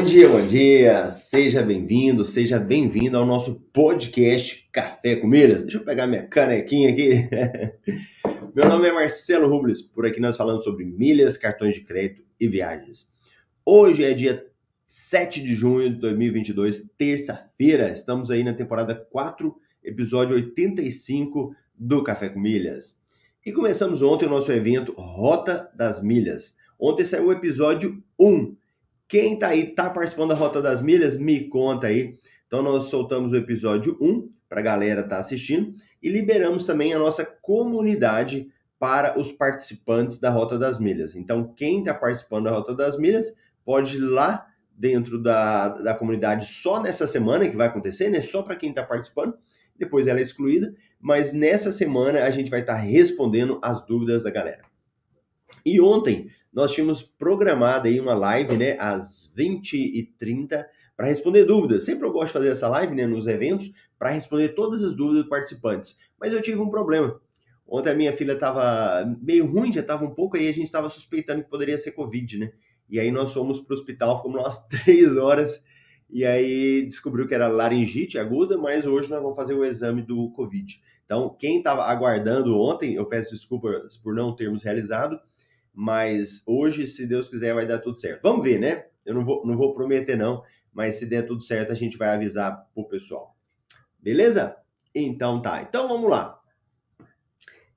Bom dia, bom dia! Seja bem-vindo, seja bem-vindo ao nosso podcast Café com Milhas. Deixa eu pegar minha canequinha aqui. Meu nome é Marcelo Rubles, por aqui nós falamos sobre milhas, cartões de crédito e viagens. Hoje é dia 7 de junho de 2022, terça-feira. Estamos aí na temporada 4, episódio 85 do Café com Milhas. E começamos ontem o nosso evento Rota das Milhas. Ontem saiu o episódio 1 quem tá aí, tá participando da Rota das Milhas, me conta aí. Então nós soltamos o episódio 1 para a galera tá assistindo e liberamos também a nossa comunidade para os participantes da Rota das Milhas. Então quem está participando da Rota das Milhas pode ir lá dentro da, da comunidade só nessa semana que vai acontecer, né? Só para quem está participando. Depois ela é excluída, mas nessa semana a gente vai estar tá respondendo as dúvidas da galera. E ontem nós tínhamos programado aí uma live, né, às 20h30 para responder dúvidas. Sempre eu gosto de fazer essa live, né, nos eventos, para responder todas as dúvidas dos participantes. Mas eu tive um problema. Ontem a minha filha estava meio ruim, já estava um pouco, aí a gente estava suspeitando que poderia ser Covid, né? E aí nós fomos para o hospital, ficamos umas três horas, e aí descobriu que era laringite aguda, mas hoje nós vamos fazer o exame do Covid. Então, quem estava aguardando ontem, eu peço desculpas por não termos realizado, mas hoje, se Deus quiser, vai dar tudo certo. Vamos ver, né? Eu não vou, não vou prometer, não, mas se der tudo certo, a gente vai avisar pro pessoal. Beleza? Então tá. Então vamos lá.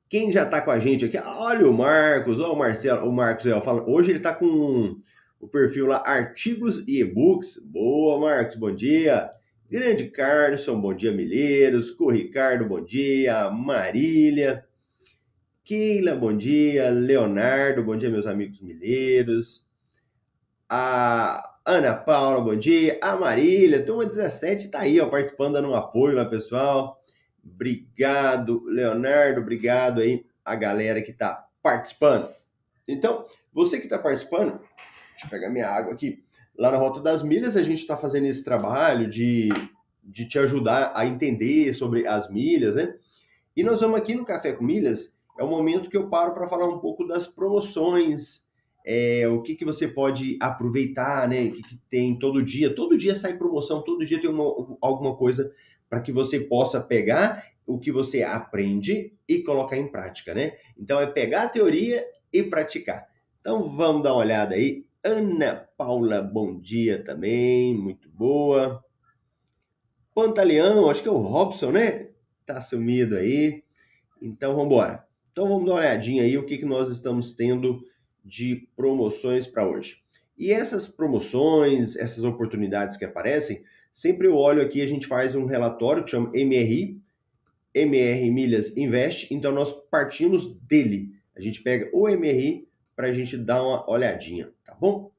Quem já tá com a gente aqui? Olha o Marcos, olha o Marcelo, o Marcos, eu falo, hoje ele tá com o perfil lá artigos e e-books. Boa, Marcos, bom dia. Grande Carlson, bom dia, Milheiros. Com Ricardo, bom dia. Marília. Keila, bom dia. Leonardo, bom dia, meus amigos milheiros. A Ana Paula, bom dia. A Marília, turma 17, tá aí, ó, participando, dando um apoio lá, pessoal. Obrigado, Leonardo, obrigado aí a galera que tá participando. Então, você que tá participando, deixa eu pegar minha água aqui. Lá na Rota das Milhas, a gente está fazendo esse trabalho de, de te ajudar a entender sobre as milhas, né? E nós vamos aqui no Café com Milhas é o momento que eu paro para falar um pouco das promoções, é, o que, que você pode aproveitar, né? O que, que tem todo dia. Todo dia sai promoção, todo dia tem uma, alguma coisa para que você possa pegar o que você aprende e colocar em prática, né? Então é pegar a teoria e praticar. Então vamos dar uma olhada aí. Ana Paula, bom dia também, muito boa. Pantaleão, acho que é o Robson, né? Tá sumido aí. Então vamos embora. Então vamos dar uma olhadinha aí o que, que nós estamos tendo de promoções para hoje. E essas promoções, essas oportunidades que aparecem, sempre eu olho aqui, a gente faz um relatório que chama MRI, MR Milhas Invest, então nós partimos dele. A gente pega o MRI para a gente dar uma olhadinha, tá bom?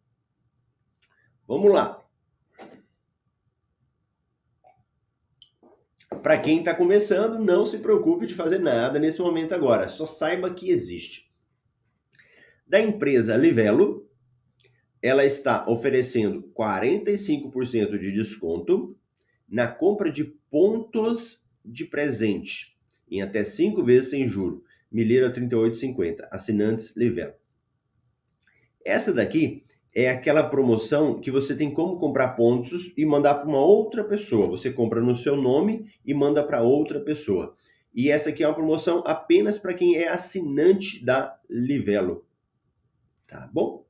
Vamos lá. Para quem está começando, não se preocupe de fazer nada nesse momento agora, só saiba que existe. Da empresa Livelo, ela está oferecendo 45% de desconto na compra de pontos de presente em até 5 vezes sem juro. Milheira 38,50. Assinantes Livelo. Essa daqui é aquela promoção que você tem como comprar pontos e mandar para uma outra pessoa. Você compra no seu nome e manda para outra pessoa. E essa aqui é uma promoção apenas para quem é assinante da Livelo. Tá bom?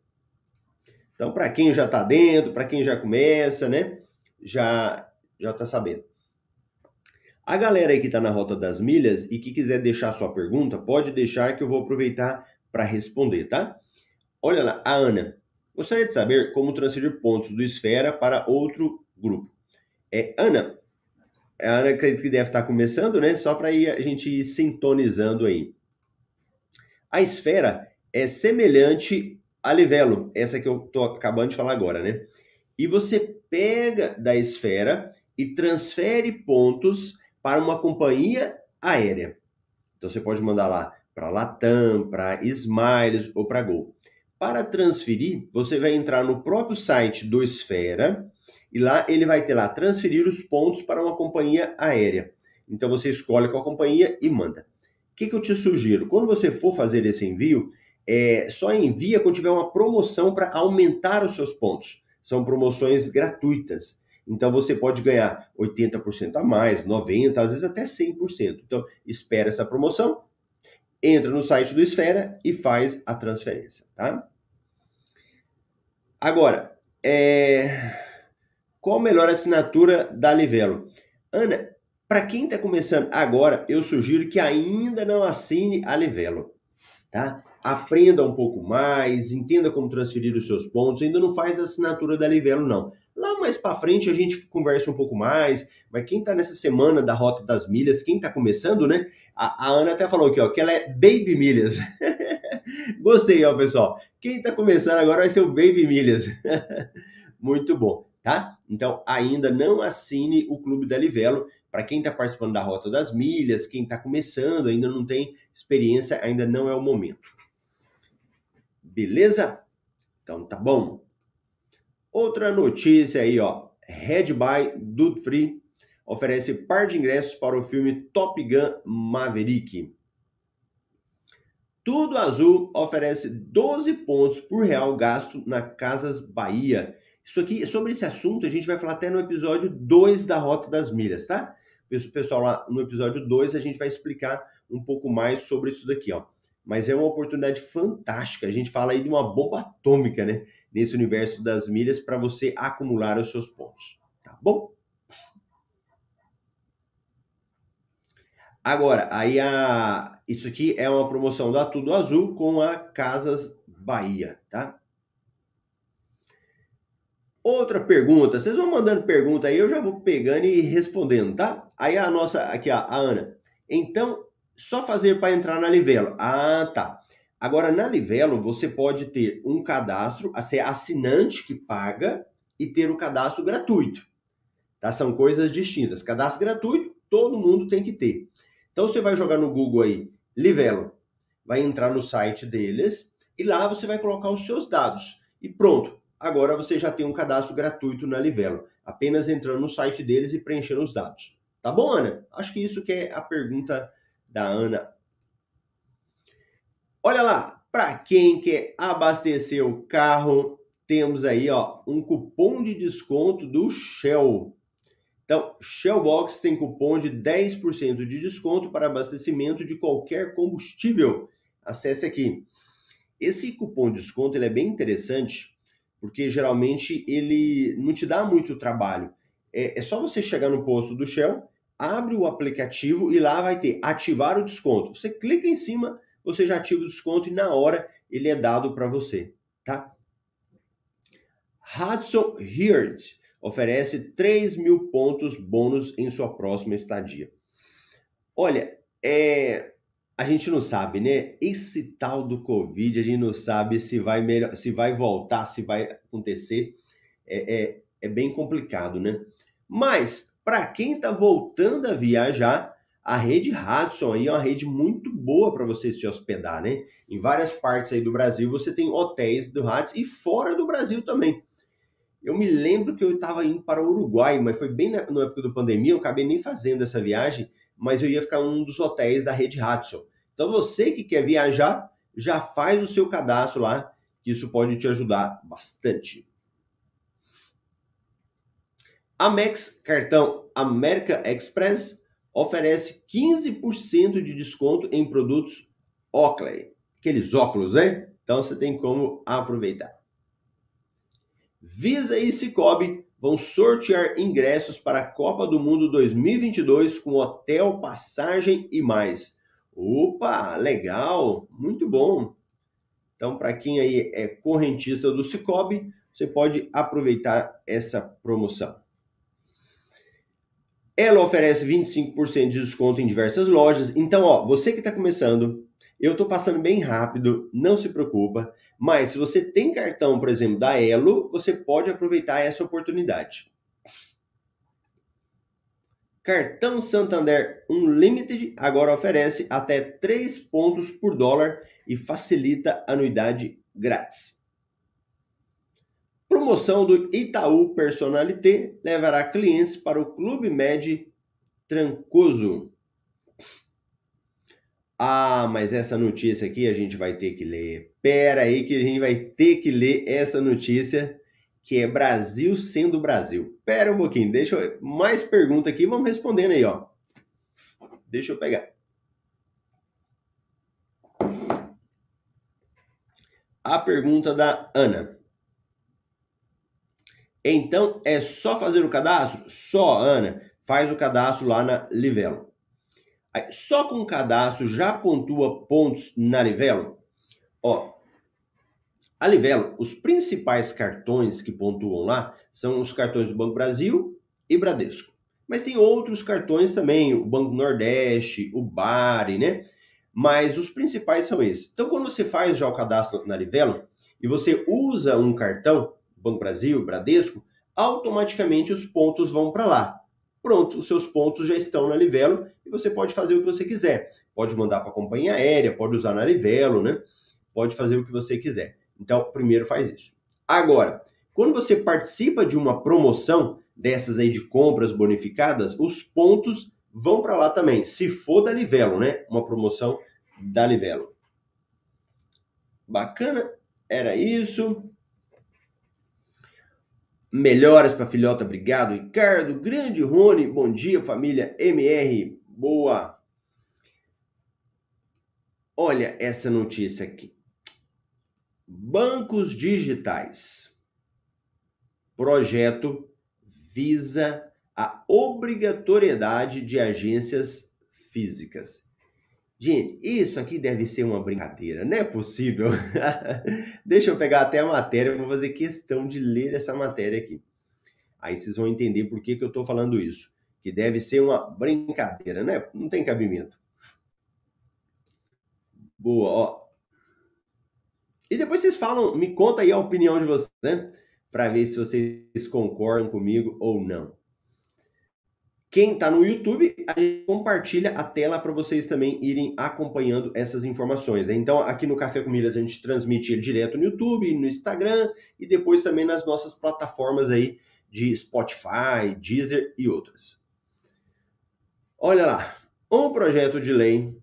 Então, para quem já está dentro, para quem já começa, né? Já já está sabendo. A galera aí que está na Rota das Milhas e que quiser deixar sua pergunta, pode deixar que eu vou aproveitar para responder, tá? Olha lá, a Ana. Gostaria de saber como transferir pontos do Esfera para outro grupo. É, Ana, a Ana acredito que deve estar começando, né? Só para a gente ir sintonizando aí. A esfera é semelhante a Livelo, essa que eu estou acabando de falar agora, né? E você pega da esfera e transfere pontos para uma companhia aérea. Então você pode mandar lá para Latam, para Smiles ou para Gol. Para transferir, você vai entrar no próprio site do Esfera e lá ele vai ter lá transferir os pontos para uma companhia aérea. Então você escolhe qual companhia e manda. O que, que eu te sugiro? Quando você for fazer esse envio, é, só envia quando tiver uma promoção para aumentar os seus pontos. São promoções gratuitas. Então você pode ganhar 80% a mais, 90%, às vezes até 100%. Então espera essa promoção, entra no site do Esfera e faz a transferência, tá? Agora, é... Qual a melhor assinatura da Livelo? Ana, para quem está começando agora, eu sugiro que ainda não assine a Livelo, tá? Aprenda um pouco mais, entenda como transferir os seus pontos, ainda não faz a assinatura da Livelo não. Lá mais para frente a gente conversa um pouco mais, mas quem está nessa semana da Rota das Milhas, quem está começando, né? A, a, Ana até falou aqui, ó, que ela é Baby Milhas. Gostei, ó, pessoal. Quem está começando agora vai ser o Baby Milhas. Muito bom tá? Então, ainda não assine o Clube da Livelo. Para quem está participando da Rota das Milhas, quem está começando, ainda não tem experiência, ainda não é o momento. Beleza? Então, tá bom. Outra notícia aí, ó. Red by Dude Free oferece par de ingressos para o filme Top Gun Maverick. Tudo Azul oferece 12 pontos por real gasto na Casas Bahia isso aqui, sobre esse assunto, a gente vai falar até no episódio 2 da Rota das Milhas, tá? Pessoal, lá no episódio 2 a gente vai explicar um pouco mais sobre isso daqui, ó. Mas é uma oportunidade fantástica. A gente fala aí de uma bomba atômica, né? Nesse universo das milhas para você acumular os seus pontos, tá bom? Agora, aí a isso aqui é uma promoção da Tudo Azul com a Casas Bahia, tá? Outra pergunta, vocês vão mandando pergunta aí, eu já vou pegando e respondendo, tá? Aí a nossa, aqui ó, a Ana. Então, só fazer para entrar na Livelo. Ah, tá. Agora, na Livelo, você pode ter um cadastro, a ser assinante que paga e ter o cadastro gratuito. Tá? São coisas distintas. Cadastro gratuito, todo mundo tem que ter. Então, você vai jogar no Google aí, Livelo. Vai entrar no site deles e lá você vai colocar os seus dados. E pronto, agora você já tem um cadastro gratuito na Livelo, apenas entrando no site deles e preenchendo os dados. Tá bom, Ana? Acho que isso que é a pergunta da Ana. Olha lá, para quem quer abastecer o carro, temos aí ó, um cupom de desconto do Shell. Então, Shellbox tem cupom de 10% de desconto para abastecimento de qualquer combustível. Acesse aqui. Esse cupom de desconto ele é bem interessante porque geralmente ele não te dá muito trabalho. É, é só você chegar no posto do Shell, abre o aplicativo e lá vai ter ativar o desconto. Você clica em cima, você já ativa o desconto e na hora ele é dado para você, tá? Hudson Heard oferece 3 mil pontos bônus em sua próxima estadia. Olha, é, a gente não sabe, né? Esse tal do Covid, a gente não sabe se vai melhor, se vai voltar, se vai acontecer. É, é, é bem complicado, né? Mas, para quem está voltando a viajar, a rede Hudson aí é uma rede muito boa para você se hospedar, né? Em várias partes aí do Brasil você tem hotéis do Hudson e fora do Brasil também. Eu me lembro que eu estava indo para o Uruguai, mas foi bem na, na época da pandemia, eu acabei nem fazendo essa viagem mas eu ia ficar em um dos hotéis da rede Hudson. Então você que quer viajar, já faz o seu cadastro lá, que isso pode te ajudar bastante. Amex Cartão America Express oferece 15% de desconto em produtos Oakley, aqueles óculos, né? Então você tem como aproveitar. Visa e Cicobi vão sortear ingressos para a Copa do Mundo 2022 com hotel, passagem e mais. Opa, legal, muito bom. Então, para quem aí é correntista do Cicobi, você pode aproveitar essa promoção. Ela oferece 25% de desconto em diversas lojas. Então, ó, você que está começando, eu estou passando bem rápido, não se preocupa. Mas se você tem cartão, por exemplo, da Elo, você pode aproveitar essa oportunidade. Cartão Santander Unlimited agora oferece até 3 pontos por dólar e facilita anuidade grátis. Promoção do Itaú Personalité levará clientes para o Clube Med Trancoso. Ah, mas essa notícia aqui a gente vai ter que ler. Pera aí que a gente vai ter que ler essa notícia que é Brasil sendo Brasil. Pera um pouquinho, deixa eu... Mais pergunta aqui, vamos respondendo aí, ó. Deixa eu pegar. A pergunta da Ana. Então, é só fazer o cadastro? Só, Ana. Faz o cadastro lá na Livelo. Só com o cadastro já pontua pontos na Livelo? Ó, a Livelo, os principais cartões que pontuam lá são os cartões do Banco Brasil e Bradesco. Mas tem outros cartões também, o Banco Nordeste, o Bari, né? Mas os principais são esses. Então, quando você faz já o cadastro na Livelo e você usa um cartão, Banco Brasil, Bradesco, automaticamente os pontos vão para lá. Pronto, os seus pontos já estão na Livelo e você pode fazer o que você quiser. Pode mandar para a companhia aérea, pode usar na Livelo, né? Pode fazer o que você quiser. Então, primeiro faz isso. Agora, quando você participa de uma promoção dessas aí de compras bonificadas, os pontos vão para lá também, se for da Livelo, né? Uma promoção da Livelo. Bacana? Era isso. Melhoras para filhota, obrigado. Ricardo, grande Rony, bom dia, família MR, boa. Olha essa notícia aqui. Bancos digitais. Projeto visa a obrigatoriedade de agências físicas. Gente, isso aqui deve ser uma brincadeira, não é possível. Deixa eu pegar até a matéria, eu vou fazer questão de ler essa matéria aqui. Aí vocês vão entender por que, que eu estou falando isso. Que deve ser uma brincadeira, né? Não tem cabimento. Boa, ó. E depois vocês falam, me conta aí a opinião de vocês, né? Para ver se vocês concordam comigo ou não. Quem está no YouTube, a gente compartilha a tela para vocês também irem acompanhando essas informações. Né? Então, aqui no Café com Milhas, a gente transmite direto no YouTube, no Instagram e depois também nas nossas plataformas aí de Spotify, Deezer e outras. Olha lá, um projeto de lei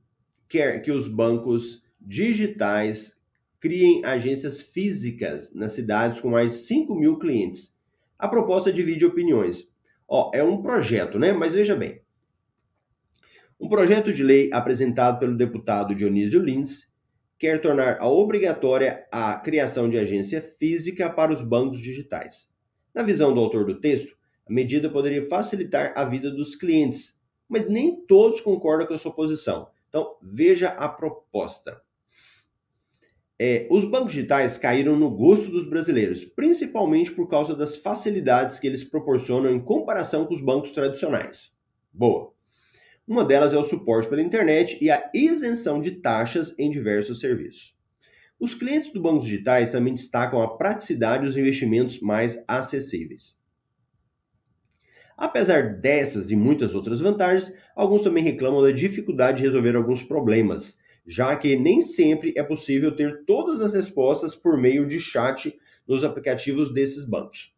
quer que os bancos digitais criem agências físicas nas cidades com mais 5 mil clientes. A proposta divide opiniões. Ó, é um projeto, né? Mas veja bem. Um projeto de lei apresentado pelo deputado Dionísio Lins quer tornar a obrigatória a criação de agência física para os bancos digitais. Na visão do autor do texto, a medida poderia facilitar a vida dos clientes, mas nem todos concordam com a sua posição. Então, veja a proposta. É, os bancos digitais caíram no gosto dos brasileiros, principalmente por causa das facilidades que eles proporcionam em comparação com os bancos tradicionais. Boa. Uma delas é o suporte pela internet e a isenção de taxas em diversos serviços. Os clientes do bancos digitais também destacam a praticidade e os investimentos mais acessíveis. Apesar dessas e muitas outras vantagens, alguns também reclamam da dificuldade de resolver alguns problemas, já que nem sempre é possível ter todas as respostas por meio de chat nos aplicativos desses bancos.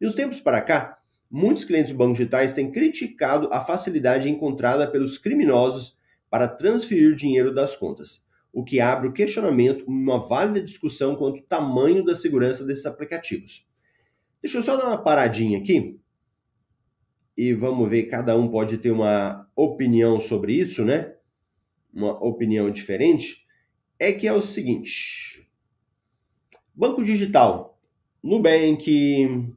De uns tempos para cá, muitos clientes de bancos digitais têm criticado a facilidade encontrada pelos criminosos para transferir dinheiro das contas, o que abre o questionamento uma válida discussão quanto ao tamanho da segurança desses aplicativos. Deixa eu só dar uma paradinha aqui e vamos ver, cada um pode ter uma opinião sobre isso, né? Uma opinião diferente, é que é o seguinte: Banco Digital, Nubank,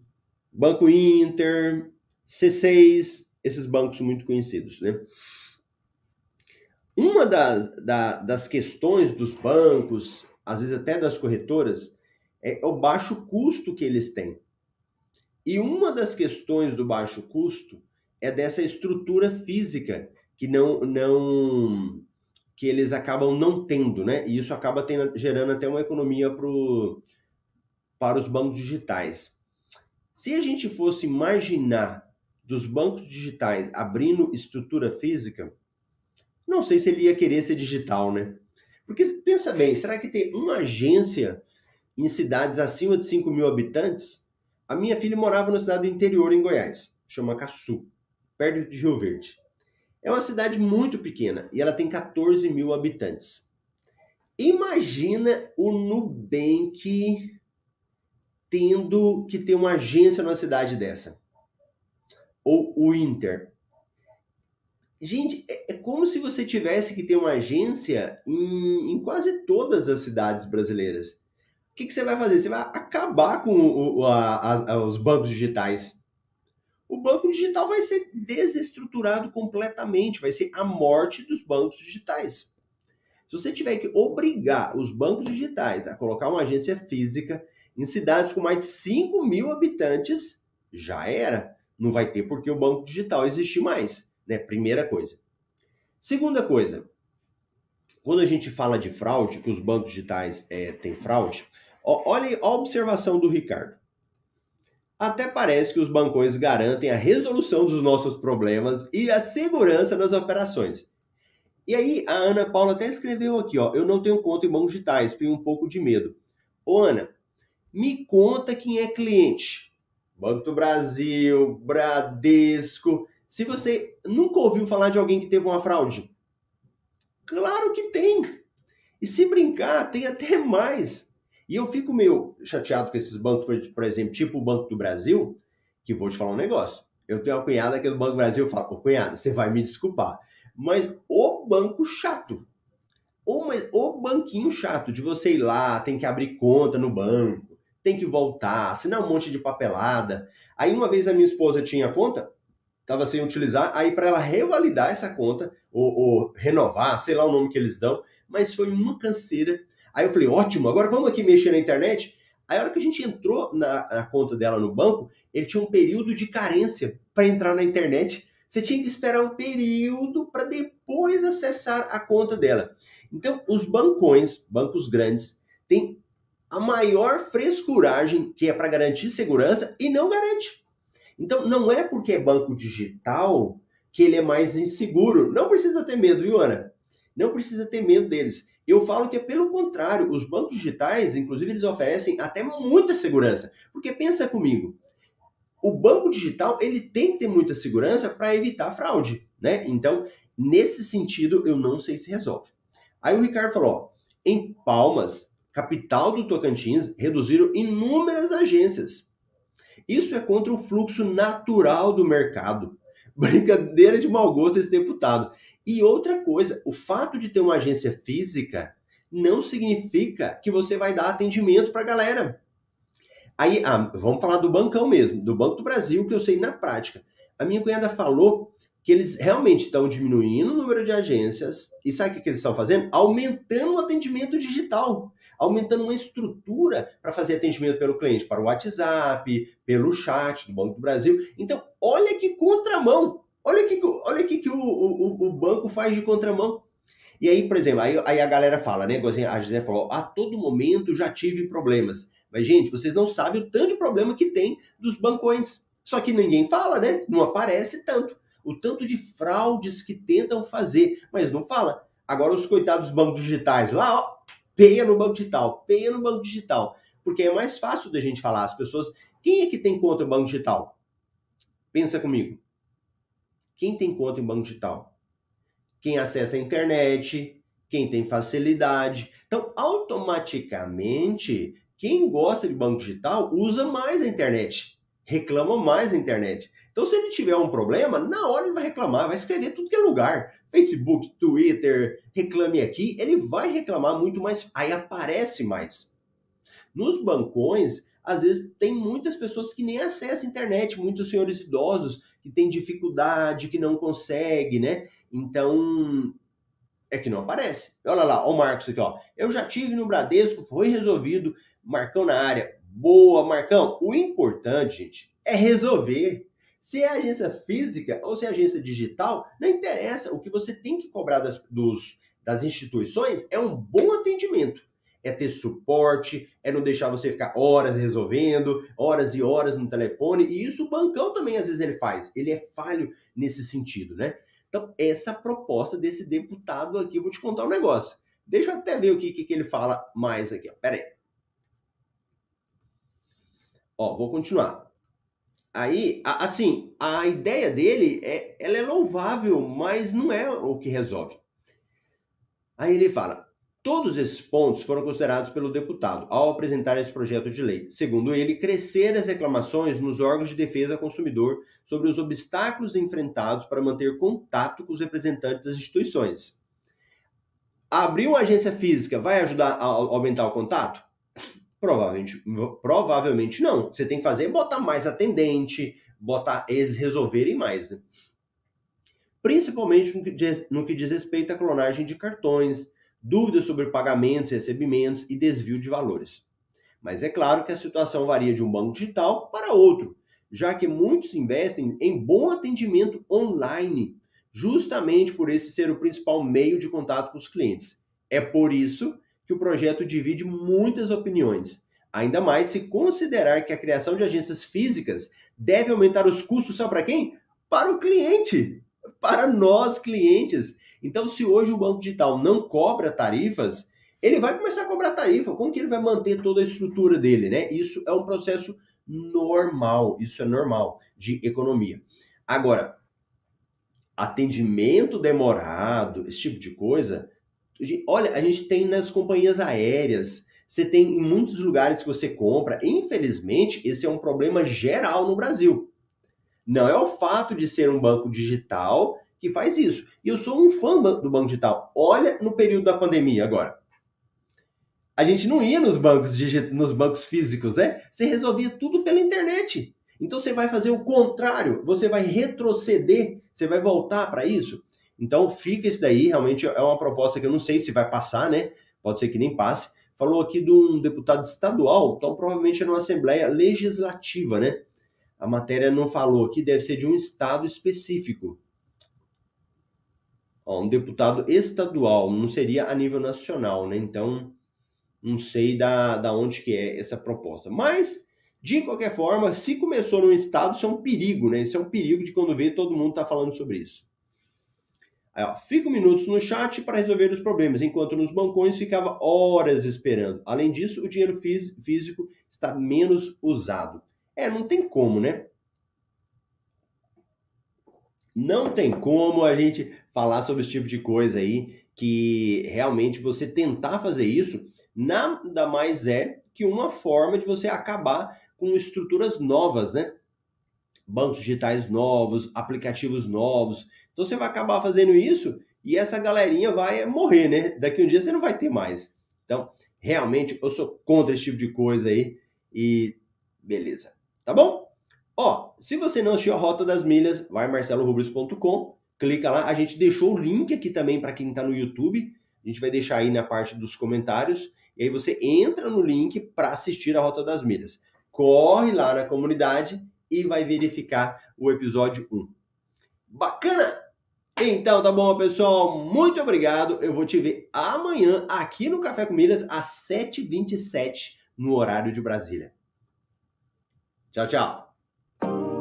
Banco Inter, C6, esses bancos muito conhecidos, né? Uma das, da, das questões dos bancos, às vezes até das corretoras, é o baixo custo que eles têm. E uma das questões do baixo custo é dessa estrutura física que não, não que eles acabam não tendo, né? E isso acaba tendo, gerando até uma economia pro, para os bancos digitais. Se a gente fosse imaginar dos bancos digitais abrindo estrutura física, não sei se ele ia querer ser digital, né? Porque pensa bem, será que tem uma agência em cidades acima de 5 mil habitantes? A minha filha morava na cidade do interior em Goiás, chama Caçu, perto de Rio Verde. É uma cidade muito pequena e ela tem 14 mil habitantes. Imagina o Nubank tendo que ter uma agência numa cidade dessa. Ou o Inter. Gente, é, é como se você tivesse que ter uma agência em, em quase todas as cidades brasileiras. O que, que, você vai fazer? Você vai acabar com o, a, a, os bancos digitais o banco digital vai ser desestruturado completamente, vai ser a morte dos bancos digitais. Se você tiver que obrigar os bancos digitais a colocar uma agência física em cidades com mais de 5 mil habitantes, já era. Não vai ter porque o banco digital existe mais. Né? Primeira coisa. Segunda coisa, quando a gente fala de fraude, que os bancos digitais é, têm fraude, ó, olha a observação do Ricardo. Até parece que os bancões garantem a resolução dos nossos problemas e a segurança das operações. E aí, a Ana Paula até escreveu aqui, ó, eu não tenho conta em bancos digitais, tenho um pouco de medo. Ô Ana, me conta quem é cliente. Banco do Brasil, Bradesco. Se você nunca ouviu falar de alguém que teve uma fraude, claro que tem. E se brincar, tem até mais. E eu fico meio chateado com esses bancos, por exemplo, tipo o Banco do Brasil, que vou te falar um negócio. Eu tenho uma cunhada aqui do Banco do Brasil, eu falo, cunhada, você vai me desculpar, mas o banco chato, o, o banquinho chato de você ir lá, tem que abrir conta no banco, tem que voltar, assinar um monte de papelada. Aí uma vez a minha esposa tinha conta, estava sem utilizar, aí para ela revalidar essa conta, ou, ou, renovar, sei lá o nome que eles dão, mas foi uma canseira Aí eu falei, ótimo, agora vamos aqui mexer na internet. Aí a hora que a gente entrou na, na conta dela no banco, ele tinha um período de carência para entrar na internet. Você tinha que esperar um período para depois acessar a conta dela. Então, os bancões, bancos grandes, têm a maior frescuragem, que é para garantir segurança, e não garante. Então, não é porque é banco digital que ele é mais inseguro. Não precisa ter medo, viu, Ana? Não precisa ter medo deles. Eu falo que é pelo contrário, os bancos digitais, inclusive, eles oferecem até muita segurança. Porque pensa comigo, o banco digital ele tem que ter muita segurança para evitar fraude, né? Então, nesse sentido, eu não sei se resolve. Aí o Ricardo falou: ó, em Palmas, capital do Tocantins, reduziram inúmeras agências. Isso é contra o fluxo natural do mercado. Brincadeira de mau gosto esse deputado. E outra coisa, o fato de ter uma agência física não significa que você vai dar atendimento para a galera. Aí, ah, vamos falar do bancão mesmo, do Banco do Brasil, que eu sei na prática. A minha cunhada falou que eles realmente estão diminuindo o número de agências e sabe o que, que eles estão fazendo? Aumentando o atendimento digital, aumentando uma estrutura para fazer atendimento pelo cliente, para o WhatsApp, pelo chat do Banco do Brasil. Então, olha que contramão. Olha aqui, olha aqui que o, o, o banco faz de contramão. E aí, por exemplo, aí, aí a galera fala, né? A José falou, a todo momento já tive problemas. Mas, gente, vocês não sabem o tanto de problema que tem dos bancões. Só que ninguém fala, né? Não aparece tanto. O tanto de fraudes que tentam fazer, mas não fala. Agora os coitados dos bancos digitais lá, ó, peia no banco digital, peia no banco digital. Porque é mais fácil da gente falar. As pessoas. Quem é que tem conta no banco digital? Pensa comigo. Quem tem conta em banco digital? Quem acessa a internet, quem tem facilidade. Então, automaticamente, quem gosta de banco digital usa mais a internet, reclama mais a internet. Então, se ele tiver um problema, na hora ele vai reclamar, vai escrever tudo que é lugar. Facebook, Twitter, reclame aqui, ele vai reclamar muito mais, aí aparece mais. Nos bancões, às vezes tem muitas pessoas que nem acessam a internet, muitos senhores idosos que têm dificuldade, que não conseguem, né? Então, é que não aparece. Olha lá, o Marcos aqui, ó. Eu já tive no Bradesco, foi resolvido. Marcão na área. Boa, Marcão. O importante, gente, é resolver. Se é agência física ou se é agência digital, não interessa. O que você tem que cobrar das, dos, das instituições é um bom atendimento. É ter suporte, é não deixar você ficar horas resolvendo, horas e horas no telefone. E isso o bancão também às vezes ele faz. Ele é falho nesse sentido, né? Então, essa proposta desse deputado aqui, eu vou te contar um negócio. Deixa eu até ver o que, que, ele fala mais aqui. Ó. Pera aí. Ó, vou continuar. Aí, assim, a ideia dele é, ela é louvável, mas não é o que resolve. Aí ele fala: todos esses pontos foram considerados pelo deputado ao apresentar esse projeto de lei. Segundo ele, crescer as reclamações nos órgãos de defesa ao consumidor sobre os obstáculos enfrentados para manter contato com os representantes das instituições. Abrir uma agência física vai ajudar a aumentar o contato? Provavelmente, provavelmente não. Você tem que fazer é botar mais atendente, botar eles resolverem mais. Né? Principalmente no que, diz, no que diz respeito à clonagem de cartões, dúvidas sobre pagamentos, recebimentos e desvio de valores. Mas é claro que a situação varia de um banco digital para outro, já que muitos investem em bom atendimento online, justamente por esse ser o principal meio de contato com os clientes. É por isso que o projeto divide muitas opiniões, ainda mais se considerar que a criação de agências físicas deve aumentar os custos só para quem? Para o cliente, para nós clientes. Então, se hoje o banco digital não cobra tarifas, ele vai começar a cobrar tarifa. Como que ele vai manter toda a estrutura dele, né? Isso é um processo normal, isso é normal de economia. Agora, atendimento demorado, esse tipo de coisa, Olha, a gente tem nas companhias aéreas, você tem em muitos lugares que você compra. Infelizmente, esse é um problema geral no Brasil. Não é o fato de ser um banco digital que faz isso. E eu sou um fã do banco digital. Olha no período da pandemia agora. A gente não ia nos bancos, nos bancos físicos, né? Você resolvia tudo pela internet. Então você vai fazer o contrário, você vai retroceder, você vai voltar para isso. Então fica isso daí, realmente é uma proposta que eu não sei se vai passar, né? Pode ser que nem passe. Falou aqui de um deputado estadual, então provavelmente é numa Assembleia Legislativa, né? A matéria não falou aqui, deve ser de um estado específico. Ó, um deputado estadual, não seria a nível nacional, né? Então, não sei da, da onde que é essa proposta. Mas, de qualquer forma, se começou no estado, isso é um perigo, né? Isso é um perigo de quando vê todo mundo tá falando sobre isso. Fico minutos no chat para resolver os problemas, enquanto nos bancões ficava horas esperando. Além disso, o dinheiro físico está menos usado. É, não tem como, né? Não tem como a gente falar sobre esse tipo de coisa aí, que realmente você tentar fazer isso nada mais é que uma forma de você acabar com estruturas novas, né? Bancos digitais novos, aplicativos novos, então você vai acabar fazendo isso e essa galerinha vai morrer, né? Daqui um dia você não vai ter mais. Então, realmente, eu sou contra esse tipo de coisa aí. E beleza. Tá bom? Ó, se você não assistiu a Rota das Milhas, vai marcelorubles.com, clica lá. A gente deixou o link aqui também para quem está no YouTube. A gente vai deixar aí na parte dos comentários. E aí você entra no link para assistir a Rota das Milhas. Corre lá na comunidade e vai verificar o episódio 1. Bacana? Então, tá bom, pessoal? Muito obrigado. Eu vou te ver amanhã aqui no Café com Milhas às 7h27 no horário de Brasília. Tchau, tchau.